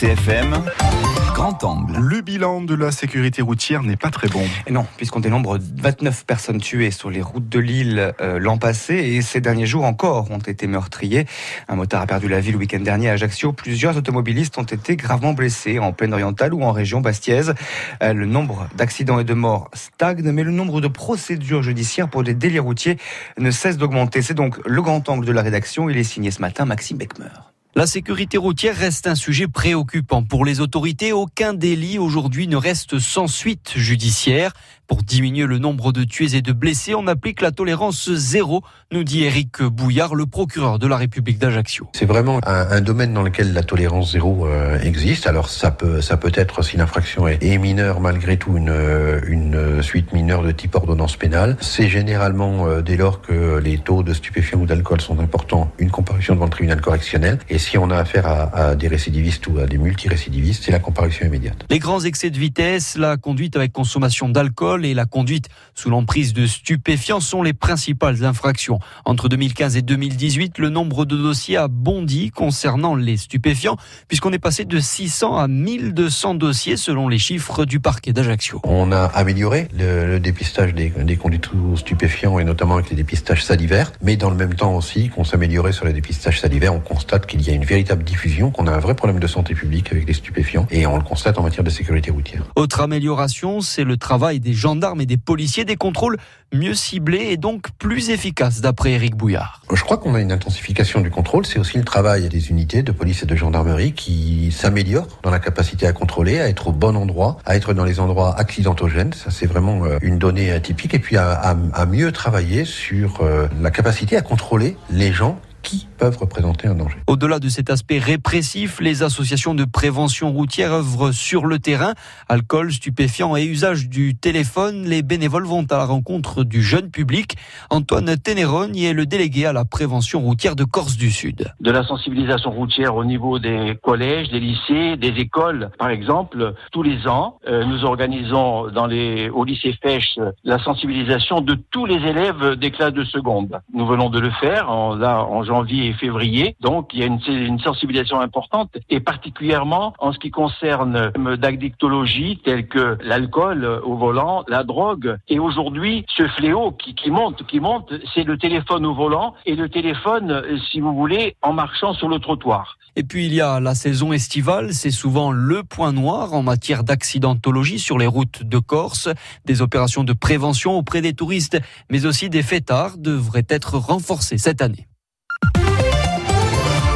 CFM, grand angle. Le bilan de la sécurité routière n'est pas très bon. Et non, puisqu'on dénombre 29 personnes tuées sur les routes de l'île euh, l'an passé et ces derniers jours encore ont été meurtriers. Un motard a perdu la vie le week-end dernier à Ajaccio. Plusieurs automobilistes ont été gravement blessés en plaine orientale ou en région bastiaise. Euh, le nombre d'accidents et de morts stagne, mais le nombre de procédures judiciaires pour des délits routiers ne cesse d'augmenter. C'est donc le grand angle de la rédaction. Il est signé ce matin Maxime Beckmer. La sécurité routière reste un sujet préoccupant pour les autorités. Aucun délit aujourd'hui ne reste sans suite judiciaire. Pour diminuer le nombre de tués et de blessés, on applique la tolérance zéro, nous dit Éric Bouillard, le procureur de la République d'Ajaccio. C'est vraiment un, domaine dans lequel la tolérance zéro euh, existe. Alors ça peut, être si l'infraction est, mineure malgré tout une, suite mineure de type ordonnance pénale. C'est généralement euh, dès lors que les taux de stupéfiants ou d'alcool sont importants, une comparution devant le tribunal correctionnel. Si on a affaire à, à des récidivistes ou à des multirécidivistes, c'est la comparution immédiate. Les grands excès de vitesse, la conduite avec consommation d'alcool et la conduite sous l'emprise de stupéfiants sont les principales infractions. Entre 2015 et 2018, le nombre de dossiers a bondi concernant les stupéfiants, puisqu'on est passé de 600 à 1200 dossiers selon les chiffres du parquet d'Ajaccio. On a amélioré le, dépistage des, des, conduites sous stupéfiants et notamment avec les dépistages salivaires, mais dans le même temps aussi qu'on s'améliorait sur les dépistages salivaires, on constate qu'il y a une véritable diffusion, qu'on a un vrai problème de santé publique avec les stupéfiants et on le constate en matière de sécurité routière. Autre amélioration, c'est le travail des gendarmes et des policiers, des contrôles mieux ciblés et donc plus efficaces, d'après Éric Bouillard. Je crois qu'on a une intensification du contrôle. C'est aussi le travail des unités de police et de gendarmerie qui s'améliorent dans la capacité à contrôler, à être au bon endroit, à être dans les endroits accidentogènes. Ça, c'est vraiment euh, une donnée atypique. Et puis à, à mieux travailler sur euh, la capacité à contrôler les gens qui peuvent représenter un danger. Au-delà de cet aspect répressif, les associations de prévention routière œuvrent sur le terrain. Alcool, stupéfiants et usage du téléphone, les bénévoles vont à la rencontre du jeune public. Antoine Ténéron est le délégué à la prévention routière de Corse du Sud. De la sensibilisation routière au niveau des collèges, des lycées, des écoles, par exemple, tous les ans, euh, nous organisons dans les, au lycée Fèche la sensibilisation de tous les élèves des classes de seconde. Nous venons de le faire en, là, en janvier et février. Donc il y a une, sensibilisation importante et particulièrement en ce qui concerne d'addictologie telle que l'alcool au volant, la drogue. Et aujourd'hui, ce fléau qui, qui monte, qui monte, c'est le téléphone au volant et le téléphone, si vous voulez, en marchant sur le trottoir. Et puis il y a la saison estivale, c'est souvent le point noir en matière d'accidentologie sur les routes de Corse. Des opérations de prévention auprès des touristes, mais aussi des fêtards devraient être renforcées cette année.